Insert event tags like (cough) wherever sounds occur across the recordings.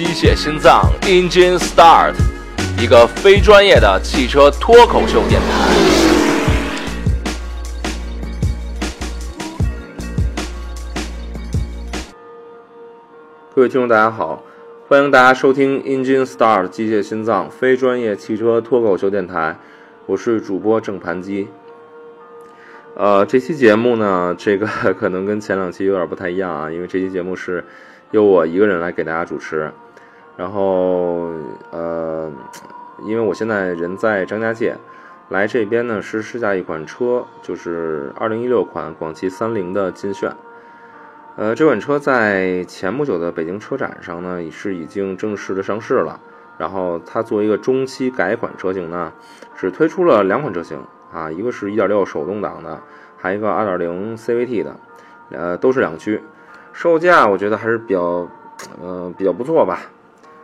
《机械心脏 Engine Start》，一个非专业的汽车脱口秀电台。各位听众，大家好，欢迎大家收听《Engine Start》机械心脏非专业汽车脱口秀电台，我是主播郑盘基。呃，这期节目呢，这个 (laughs) 可能跟前两期有点不太一样啊，因为这期节目是由我一个人来给大家主持。然后，呃，因为我现在人在张家界，来这边呢是试驾一款车，就是2016款广汽三菱的劲炫。呃，这款车在前不久的北京车展上呢，是已经正式的上市了。然后它作为一个中期改款车型呢，只推出了两款车型。啊，一个是1.6手动挡的，还有一个2.0 CVT 的，呃，都是两驱，售价我觉得还是比较，呃，比较不错吧。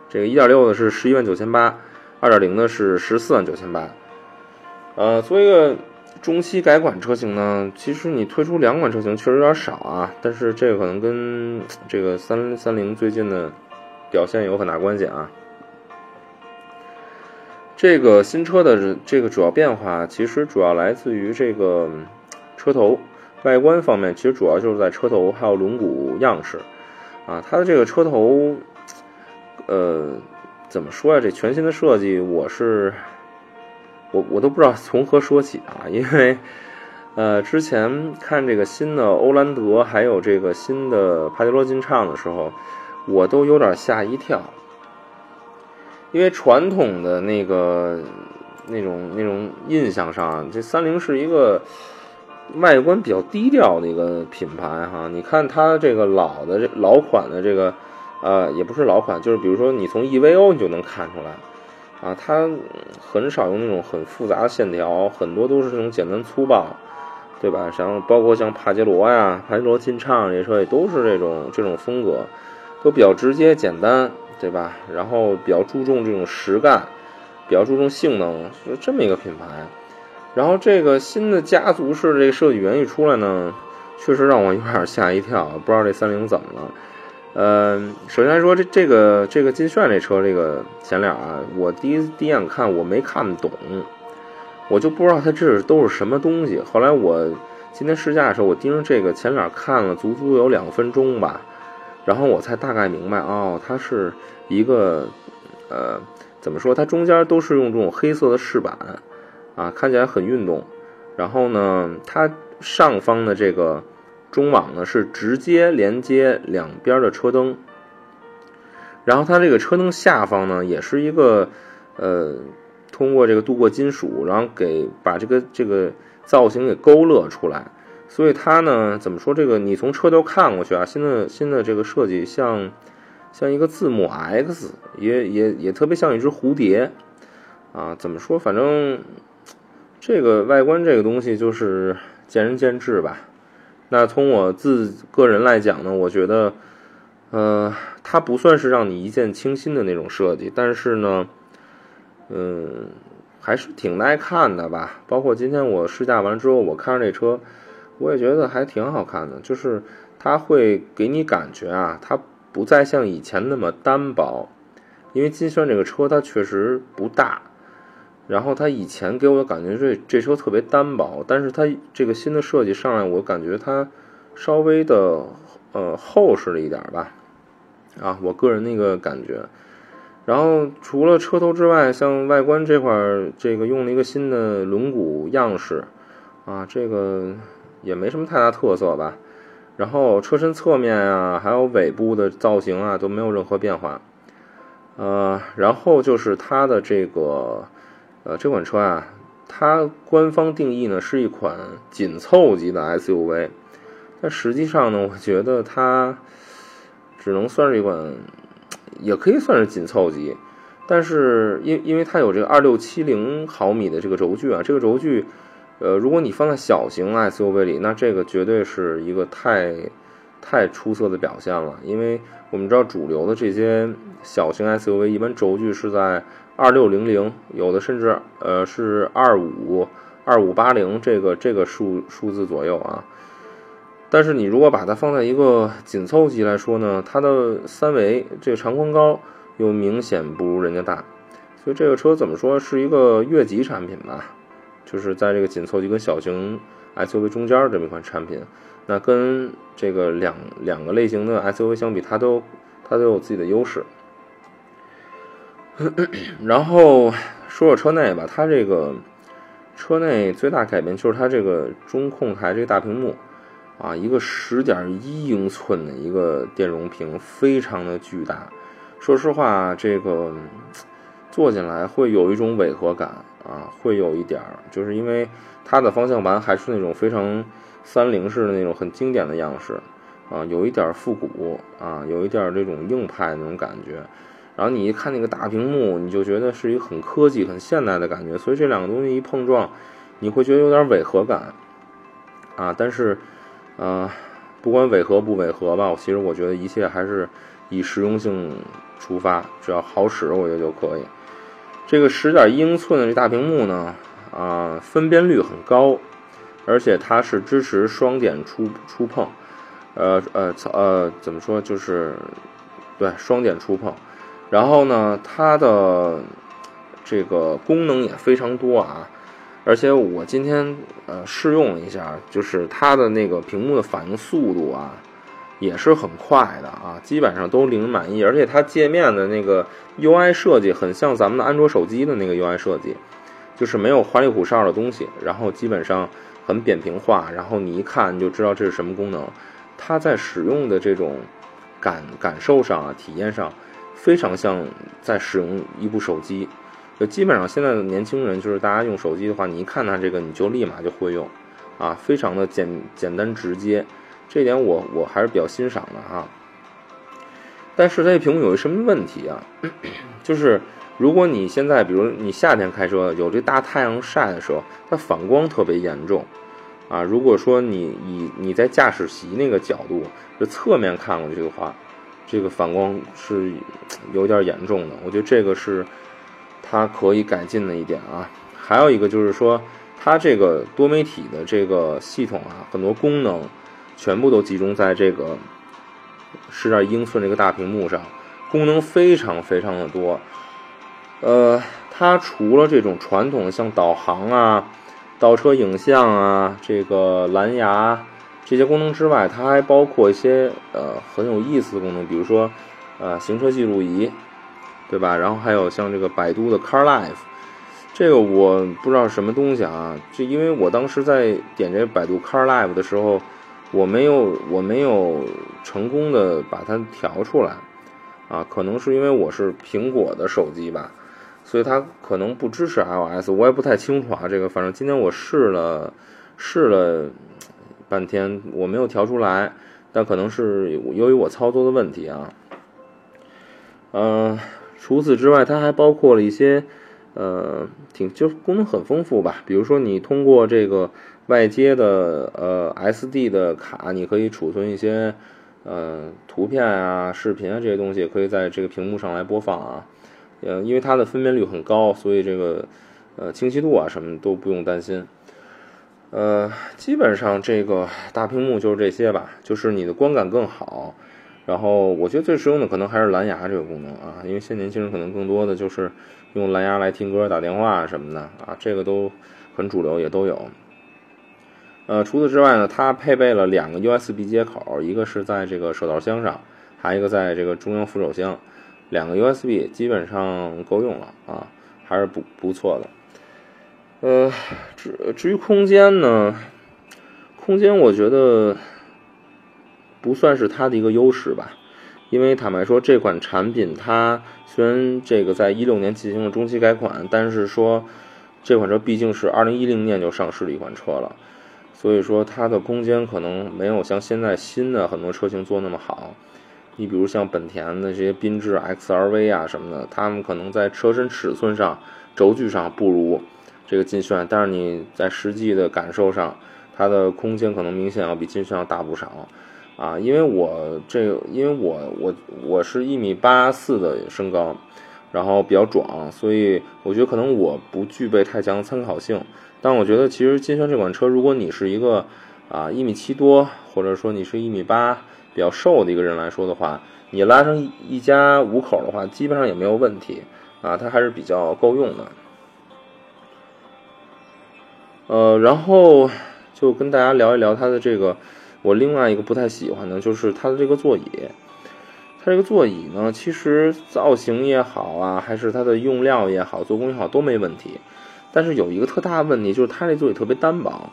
这个1.6的是11万九千八，2.0的是14万九千八。呃，作为一个中期改款车型呢，其实你推出两款车型确实有点少啊，但是这个可能跟这个三三菱最近的表现有很大关系啊。这个新车的这个主要变化，其实主要来自于这个车头外观方面，其实主要就是在车头还有轮毂样式啊。它的这个车头，呃，怎么说呀？这全新的设计，我是我我都不知道从何说起啊。(laughs) 因为呃，之前看这个新的欧蓝德还有这个新的帕杰罗劲畅的时候，我都有点吓一跳。因为传统的那个那种那种印象上，这三菱是一个外观比较低调的一个品牌哈。你看它这个老的这老款的这个，呃，也不是老款，就是比如说你从 EVO 你就能看出来，啊，它很少用那种很复杂的线条，很多都是这种简单粗暴，对吧？像包括像帕杰罗呀、帕杰罗劲畅这些车也都是这种这种风格，都比较直接简单。对吧？然后比较注重这种实干，比较注重性能，是这么一个品牌。然后这个新的家族式这个设计语言一出来呢，确实让我有点吓一跳，不知道这三菱怎么了。呃，首先来说这这个这个劲炫这车这个前脸啊，我第一第一眼看我没看懂，我就不知道它这是都是什么东西。后来我今天试驾的时候，我盯着这个前脸看了足足有两分钟吧。然后我才大概明白哦，它是一个，呃，怎么说？它中间都是用这种黑色的饰板，啊，看起来很运动。然后呢，它上方的这个中网呢是直接连接两边的车灯。然后它这个车灯下方呢也是一个，呃，通过这个镀过金属，然后给把这个这个造型给勾勒出来。所以它呢，怎么说？这个你从车头看过去啊，新的新的这个设计像像一个字母 X，也也也特别像一只蝴蝶啊。怎么说？反正这个外观这个东西就是见仁见智吧。那从我自个人来讲呢，我觉得，呃，它不算是让你一见倾心的那种设计，但是呢，嗯，还是挺耐看的吧。包括今天我试驾完之后，我看着这车。我也觉得还挺好看的，就是它会给你感觉啊，它不再像以前那么单薄，因为金炫这个车它确实不大，然后它以前给我的感觉这这车特别单薄，但是它这个新的设计上来，我感觉它稍微的呃厚实了一点吧，啊，我个人那个感觉。然后除了车头之外，像外观这块儿，这个用了一个新的轮毂样式，啊，这个。也没什么太大特色吧，然后车身侧面啊，还有尾部的造型啊，都没有任何变化。呃，然后就是它的这个，呃，这款车啊，它官方定义呢是一款紧凑级的 SUV，但实际上呢，我觉得它只能算是一款，也可以算是紧凑级，但是因因为它有这个二六七零毫米的这个轴距啊，这个轴距。呃，如果你放在小型 SUV 里，那这个绝对是一个太太出色的表现了。因为我们知道主流的这些小型 SUV 一般轴距是在二六零零，有的甚至呃是二五二五八零这个这个数数字左右啊。但是你如果把它放在一个紧凑级来说呢，它的三维这个长宽高又明显不如人家大，所以这个车怎么说是一个越级产品吧？就是在这个紧凑级跟小型 SUV 中间这么一款产品，那跟这个两两个类型的 SUV 相比，它都它都有自己的优势。(coughs) 然后说说车内吧，它这个车内最大改变就是它这个中控台这个大屏幕啊，一个十点一英寸的一个电容屏，非常的巨大。说实话，这个坐进来会有一种违和感啊，会有一点儿，就是因为它的方向盘还是那种非常三菱式的那种很经典的样式啊，有一点复古啊，有一点这种硬派那种感觉。然后你一看那个大屏幕，你就觉得是一个很科技、很现代的感觉，所以这两个东西一碰撞，你会觉得有点违和感，啊，但是，呃，不管违和不违和吧，其实我觉得一切还是以实用性出发，只要好使，我觉得就可以。这个十点一英寸的这大屏幕呢，啊，分辨率很高，而且它是支持双点触触碰，呃呃呃，怎么说就是对双点触碰。然后呢，它的这个功能也非常多啊，而且我今天呃试用了一下，就是它的那个屏幕的反应速度啊，也是很快的啊，基本上都令人满意。而且它界面的那个 UI 设计很像咱们的安卓手机的那个 UI 设计，就是没有花里胡哨的东西，然后基本上很扁平化，然后你一看就知道这是什么功能。它在使用的这种感感受上啊，体验上。非常像在使用一部手机，就基本上现在的年轻人，就是大家用手机的话，你一看它这个，你就立马就会用，啊，非常的简简单直接，这点我我还是比较欣赏的啊。但是这屏幕有一什么问题啊？(coughs) 就是如果你现在比如你夏天开车有这大太阳晒的时候，它反光特别严重，啊，如果说你以你在驾驶席那个角度就侧面看过去的话。这个反光是有点严重的，我觉得这个是它可以改进的一点啊。还有一个就是说，它这个多媒体的这个系统啊，很多功能全部都集中在这个十点英寸这个大屏幕上，功能非常非常的多。呃，它除了这种传统的像导航啊、倒车影像啊、这个蓝牙。这些功能之外，它还包括一些呃很有意思的功能，比如说，呃行车记录仪，对吧？然后还有像这个百度的 Car Life，这个我不知道什么东西啊。就因为我当时在点这百度 Car Life 的时候，我没有我没有成功的把它调出来，啊，可能是因为我是苹果的手机吧，所以它可能不支持 iOS，我也不太清楚啊。这个反正今天我试了试了。半天我没有调出来，但可能是由于我操作的问题啊。嗯，除此之外，它还包括了一些，呃，挺就功能很丰富吧。比如说，你通过这个外接的呃 SD 的卡，你可以储存一些呃图片啊、视频啊这些东西，可以在这个屏幕上来播放啊。呃，因为它的分辨率很高，所以这个呃清晰度啊什么都不用担心。呃，基本上这个大屏幕就是这些吧，就是你的观感更好。然后我觉得最实用的可能还是蓝牙这个功能啊，因为现在年轻人可能更多的就是用蓝牙来听歌、打电话什么的啊，这个都很主流，也都有。呃，除此之外呢，它配备了两个 USB 接口，一个是在这个手套箱上，还一个在这个中央扶手箱，两个 USB 基本上够用了啊，还是不不错的。呃，至至于空间呢，空间我觉得不算是它的一个优势吧，因为坦白说，这款产品它虽然这个在一六年进行了中期改款，但是说这款车毕竟是二零一零年就上市的一款车了，所以说它的空间可能没有像现在新的很多车型做那么好。你比如像本田的这些缤智 XRV 啊什么的，他们可能在车身尺寸上、轴距上不如。这个劲炫，但是你在实际的感受上，它的空间可能明显要比劲炫要大不少，啊，因为我这，因为我我我是一米八四的身高，然后比较壮，所以我觉得可能我不具备太强参考性。但我觉得其实劲炫这款车，如果你是一个啊一米七多，或者说你是一米八比较瘦的一个人来说的话，你拉上一家五口的话，基本上也没有问题啊，它还是比较够用的。呃，然后就跟大家聊一聊它的这个，我另外一个不太喜欢的就是它的这个座椅。它这个座椅呢，其实造型也好啊，还是它的用料也好，做工也好都没问题。但是有一个特大的问题，就是它这座椅特别单薄，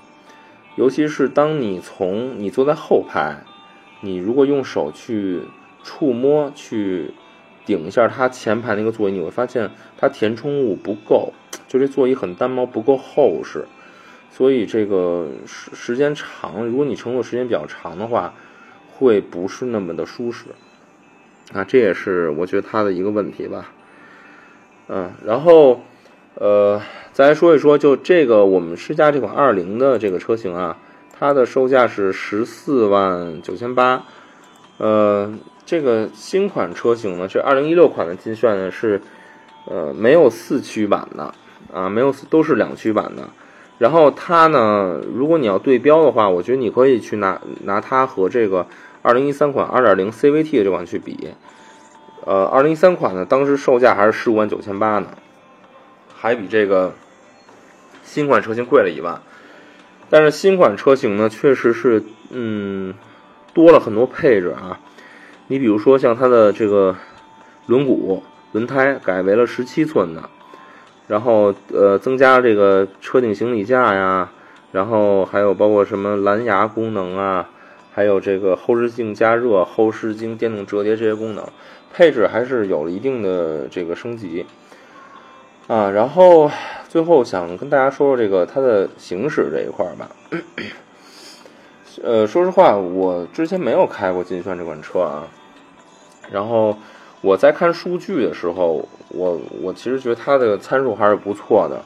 尤其是当你从你坐在后排，你如果用手去触摸去顶一下它前排那个座椅，你会发现它填充物不够，就这座椅很单薄，不够厚实。所以这个时时间长，如果你乘坐时间比较长的话，会不是那么的舒适啊，这也是我觉得它的一个问题吧。嗯，然后呃，再来说一说，就这个我们试驾这款二零的这个车型啊，它的售价是十四万九千八。呃，这个新款车型呢，是二零一六款的金炫呢是呃没有四驱版的啊，没有都是两驱版的。然后它呢，如果你要对标的话，我觉得你可以去拿拿它和这个2013款2.0 CVT 的这款去比。呃，2013款呢，当时售价还是十五万九千八呢，还比这个新款车型贵了一万。但是新款车型呢，确实是嗯多了很多配置啊。你比如说像它的这个轮毂、轮胎改为了十七寸的。然后，呃，增加这个车顶行李架呀，然后还有包括什么蓝牙功能啊，还有这个后视镜加热、后视镜电动折叠这些功能，配置还是有了一定的这个升级啊。然后最后想跟大家说说这个它的行驶这一块儿吧。呃，说实话，我之前没有开过劲炫这款车啊，然后。我在看数据的时候，我我其实觉得它的参数还是不错的，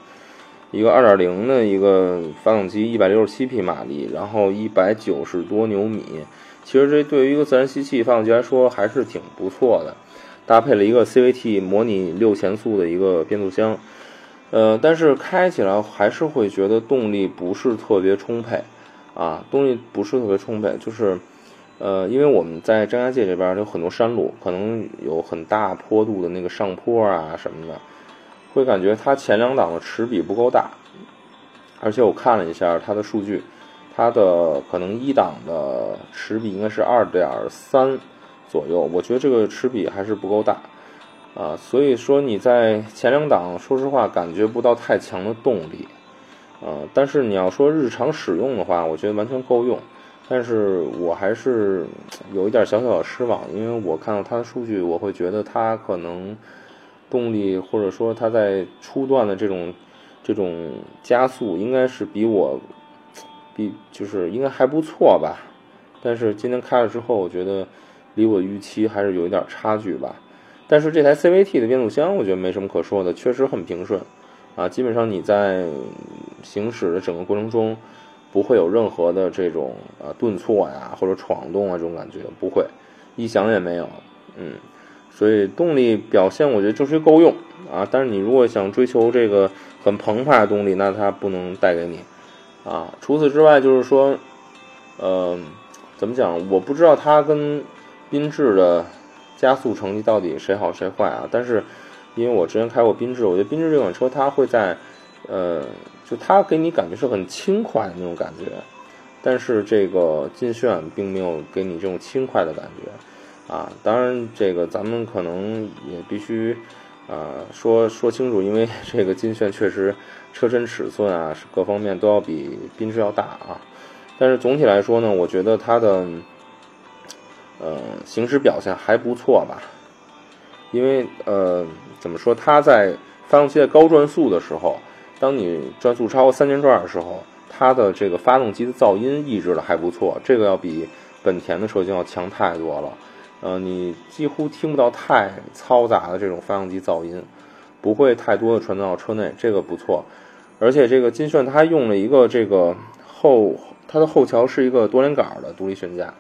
一个2.0的一个发动机，167匹马力，然后190多牛米，其实这对于一个自然吸气发动机来说还是挺不错的，搭配了一个 CVT 模拟六前速的一个变速箱，呃，但是开起来还是会觉得动力不是特别充沛，啊，动力不是特别充沛，就是。呃，因为我们在张家界这边有很多山路，可能有很大坡度的那个上坡啊什么的，会感觉它前两档的齿比不够大，而且我看了一下它的数据，它的可能一档的齿比应该是二点三左右，我觉得这个齿比还是不够大啊，所以说你在前两档，说实话感觉不到太强的动力，呃，但是你要说日常使用的话，我觉得完全够用。但是我还是有一点小小的失望，因为我看到它的数据，我会觉得它可能动力或者说它在初段的这种这种加速应该是比我比就是应该还不错吧。但是今天开了之后，我觉得离我预期还是有一点差距吧。但是这台 CVT 的变速箱，我觉得没什么可说的，确实很平顺啊。基本上你在行驶的整个过程中。不会有任何的这种呃顿挫呀，或者闯动啊这种感觉不会，异响也没有，嗯，所以动力表现我觉得就是够用啊。但是你如果想追求这个很澎湃的动力，那它不能带给你啊。除此之外，就是说，呃，怎么讲？我不知道它跟缤智的加速成绩到底谁好谁坏啊。但是因为我之前开过缤智，我觉得缤智这款车它会在呃。就它给你感觉是很轻快的那种感觉，但是这个劲炫并没有给你这种轻快的感觉，啊，当然这个咱们可能也必须，啊，说说清楚，因为 (laughs) 这个劲炫确实车身尺寸啊是各方面都要比缤智要大啊，但是总体来说呢，我觉得它的，呃，行驶表现还不错吧，因为呃，怎么说，它在发动机在高转速的时候。当你转速超过三千转的时候，它的这个发动机的噪音抑制的还不错，这个要比本田的车型要强太多了。呃，你几乎听不到太嘈杂的这种发动机噪音，不会太多的传到车内，这个不错。而且这个金炫它用了一个这个后，它的后桥是一个多连杆的独立悬架，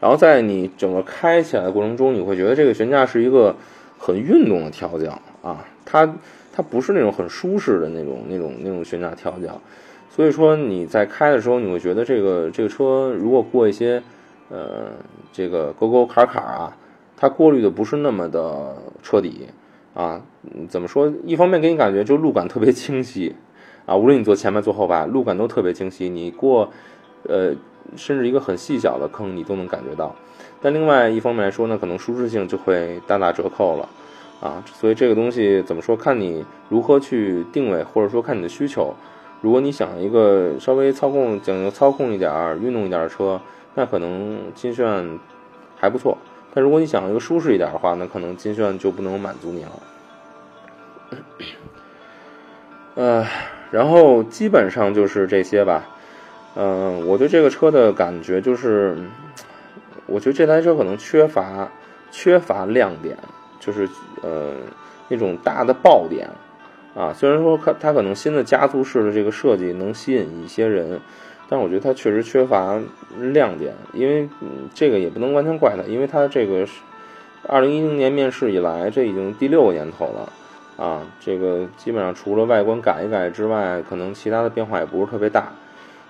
然后在你整个开起来的过程中，你会觉得这个悬架是一个很运动的调教啊，它。它不是那种很舒适的那种、那种、那种悬架调教，所以说你在开的时候，你会觉得这个这个车如果过一些呃这个沟沟坎坎啊，它过滤的不是那么的彻底啊。怎么说？一方面给你感觉就路感特别清晰啊，无论你坐前排坐后排，路感都特别清晰。你过呃甚至一个很细小的坑，你都能感觉到。但另外一方面来说呢，可能舒适性就会大打折扣了。啊，所以这个东西怎么说？看你如何去定位，或者说看你的需求。如果你想一个稍微操控讲究操控一点、运动一点的车，那可能金炫还不错。但如果你想一个舒适一点的话，那可能金炫就不能满足你了。呃，然后基本上就是这些吧。嗯，我对这个车的感觉就是，我觉得这台车可能缺乏缺乏亮点。就是呃那种大的爆点啊，虽然说它它可能新的加速式的这个设计能吸引一些人，但我觉得它确实缺乏亮点，因为这个也不能完全怪它，因为它这个二零一零年面世以来，这已经第六个年头了啊，这个基本上除了外观改一改之外，可能其他的变化也不是特别大，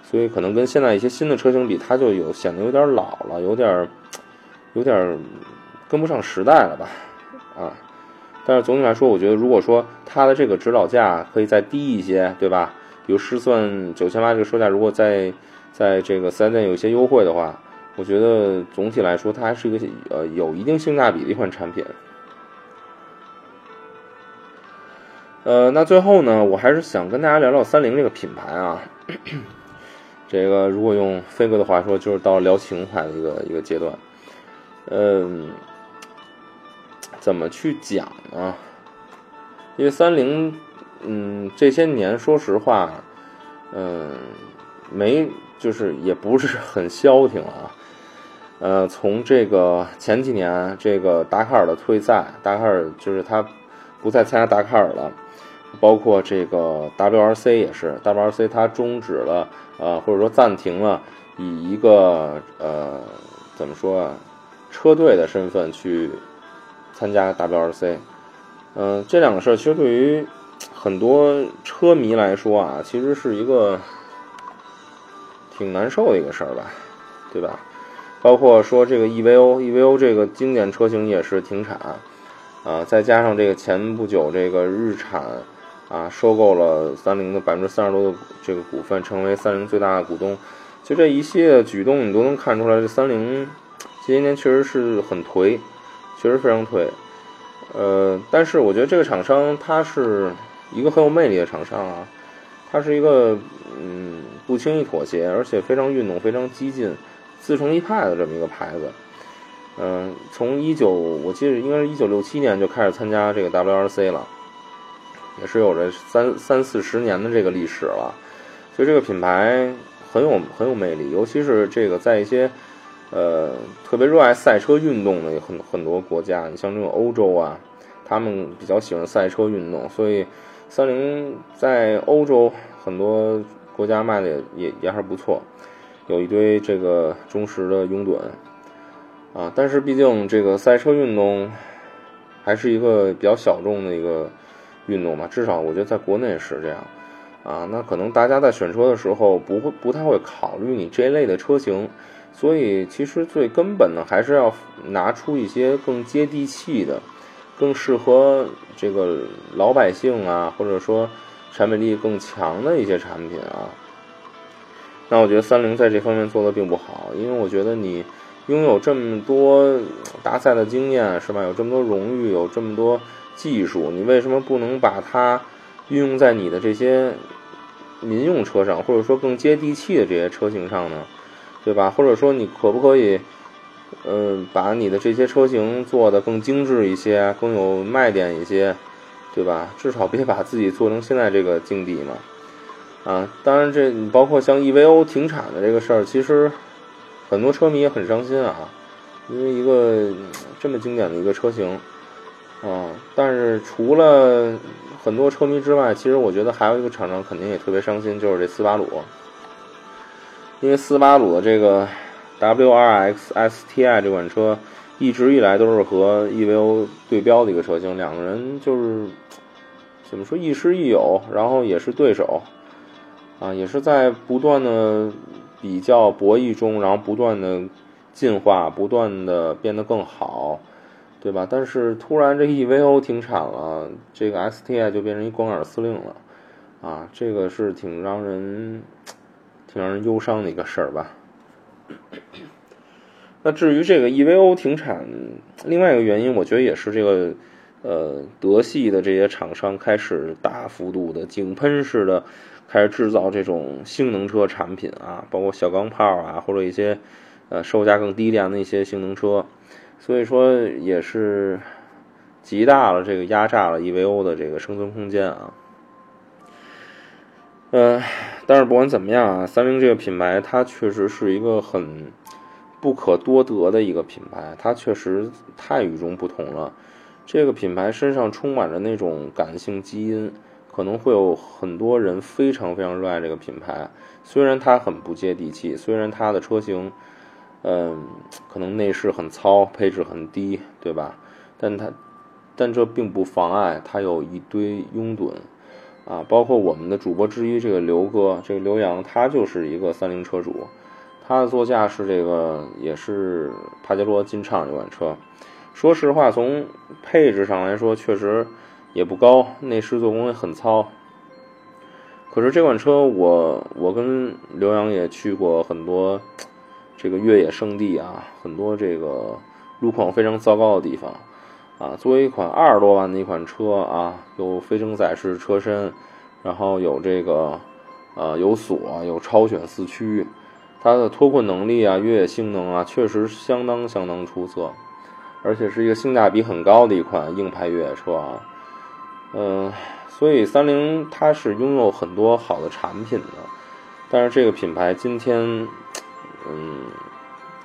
所以可能跟现在一些新的车型比，它就有显得有点老了，有点有点跟不上时代了吧。啊，但是总体来说，我觉得如果说它的这个指导价可以再低一些，对吧？比如试算九千八这个售价，如果在在这个四 S 店有一些优惠的话，我觉得总体来说它还是一个呃有一定性价比的一款产品。呃，那最后呢，我还是想跟大家聊聊三菱这个品牌啊。这个如果用飞哥的话说，就是到聊情怀的一个一个阶段。嗯。怎么去讲呢？因为三菱，嗯，这些年说实话，嗯，没就是也不是很消停啊。呃，从这个前几年这个达喀尔的退赛，达喀尔就是他不再参加达喀尔了，包括这个 WRC 也是，WRC 它终止了，呃，或者说暂停了，以一个呃怎么说啊，车队的身份去。参加 WRC，嗯，这两个事儿其实对于很多车迷来说啊，其实是一个挺难受的一个事儿吧，对吧？包括说这个 EVO，EVO 这个经典车型也是停产，啊，再加上这个前不久这个日产啊收购了三菱的百分之三十多的这个股份，成为三菱最大的股东，就这一系列举动，你都能看出来，这三菱这些年确实是很颓。确实非常颓，呃，但是我觉得这个厂商它是一个很有魅力的厂商啊，它是一个嗯不轻易妥协，而且非常运动、非常激进、自成一派的这么一个牌子。嗯，从一九我记得应该是一九六七年就开始参加这个 WRC 了，也是有着三三四十年的这个历史了，所以这个品牌很有很有魅力，尤其是这个在一些。呃，特别热爱赛车运动的很很多国家，你像这种欧洲啊，他们比较喜欢赛车运动，所以三菱在欧洲很多国家卖的也也也还是不错，有一堆这个忠实的拥趸啊。但是毕竟这个赛车运动还是一个比较小众的一个运动吧，至少我觉得在国内是这样啊。那可能大家在选车的时候不会不太会考虑你这一类的车型。所以，其实最根本的还是要拿出一些更接地气的、更适合这个老百姓啊，或者说产品力更强的一些产品啊。那我觉得三菱在这方面做的并不好，因为我觉得你拥有这么多大赛的经验，是吧？有这么多荣誉，有这么多技术，你为什么不能把它运用在你的这些民用车上，或者说更接地气的这些车型上呢？对吧？或者说，你可不可以，嗯，把你的这些车型做得更精致一些，更有卖点一些，对吧？至少别把自己做成现在这个境地嘛。啊，当然，这你包括像 EVO 停产的这个事儿，其实很多车迷也很伤心啊，因为一个这么经典的一个车型，啊，但是除了很多车迷之外，其实我觉得还有一个厂商肯定也特别伤心，就是这斯巴鲁。因为斯巴鲁的这个 WRX STI 这款车一直以来都是和 EVO 对标的一个车型，两个人就是怎么说亦师亦友，然后也是对手啊，也是在不断的比较博弈中，然后不断的进化，不断的变得更好，对吧？但是突然这 EVO 停产了，这个 STI 就变成一光杆司令了，啊，这个是挺让人挺让人忧伤的一个事儿吧。(coughs) 那至于这个 EVO 停产，另外一个原因，我觉得也是这个。呃，德系的这些厂商开始大幅度的井喷式的开始制造这种性能车产品啊，包括小钢炮啊，或者一些呃售价更低廉的一些性能车，所以说也是极大了这个压榨了 EVO 的这个生存空间啊。呃，但是不管怎么样啊，三菱这个品牌它确实是一个很不可多得的一个品牌，它确实太与众不同了。这个品牌身上充满着那种感性基因，可能会有很多人非常非常热爱这个品牌。虽然它很不接地气，虽然它的车型，嗯，可能内饰很糙，配置很低，对吧？但它，但这并不妨碍它有一堆拥趸，啊，包括我们的主播之一这个刘哥，这个刘洋，他就是一个三菱车主，他的座驾是这个，也是帕杰罗劲畅这款车。说实话，从配置上来说，确实也不高，内饰做工也很糙。可是这款车，我我跟刘洋也去过很多这个越野圣地啊，很多这个路况非常糟糕的地方啊。作为一款二十多万的一款车啊，有非承载式车身，然后有这个呃有锁，有超选四驱，它的脱困能力啊，越野性能啊，确实相当相当出色。而且是一个性价比很高的一款硬派越野车啊，嗯，所以三菱它是拥有很多好的产品的，但是这个品牌今天，嗯，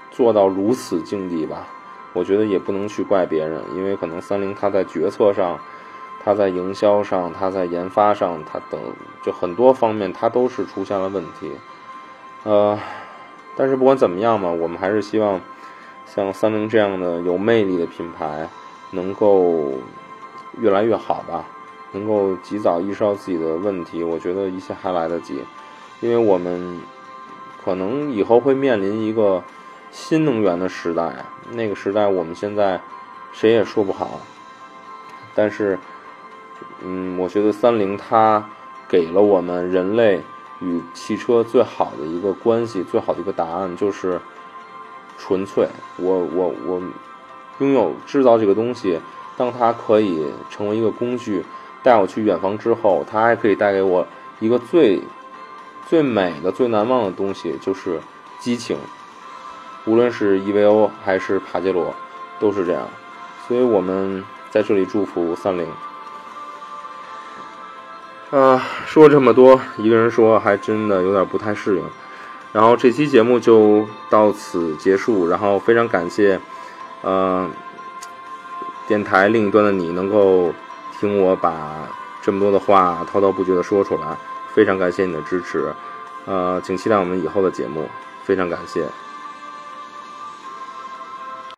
做到如此境地吧，我觉得也不能去怪别人，因为可能三菱它在决策上，它在营销上，它在研发上，它等就很多方面它都是出现了问题，呃，但是不管怎么样嘛，我们还是希望。像三菱这样的有魅力的品牌，能够越来越好吧？能够及早意识到自己的问题，我觉得一切还来得及。因为我们可能以后会面临一个新能源的时代，那个时代我们现在谁也说不好。但是，嗯，我觉得三菱它给了我们人类与汽车最好的一个关系，最好的一个答案就是。纯粹，我我我拥有制造这个东西，当它可以成为一个工具，带我去远方之后，它还可以带给我一个最最美的、最难忘的东西，就是激情。无论是 EVO 还是帕杰罗，都是这样。所以我们在这里祝福三菱。啊，说这么多，一个人说还真的有点不太适应。然后这期节目就到此结束。然后非常感谢，呃，电台另一端的你能够听我把这么多的话滔滔不绝地说出来，非常感谢你的支持。呃，请期待我们以后的节目，非常感谢。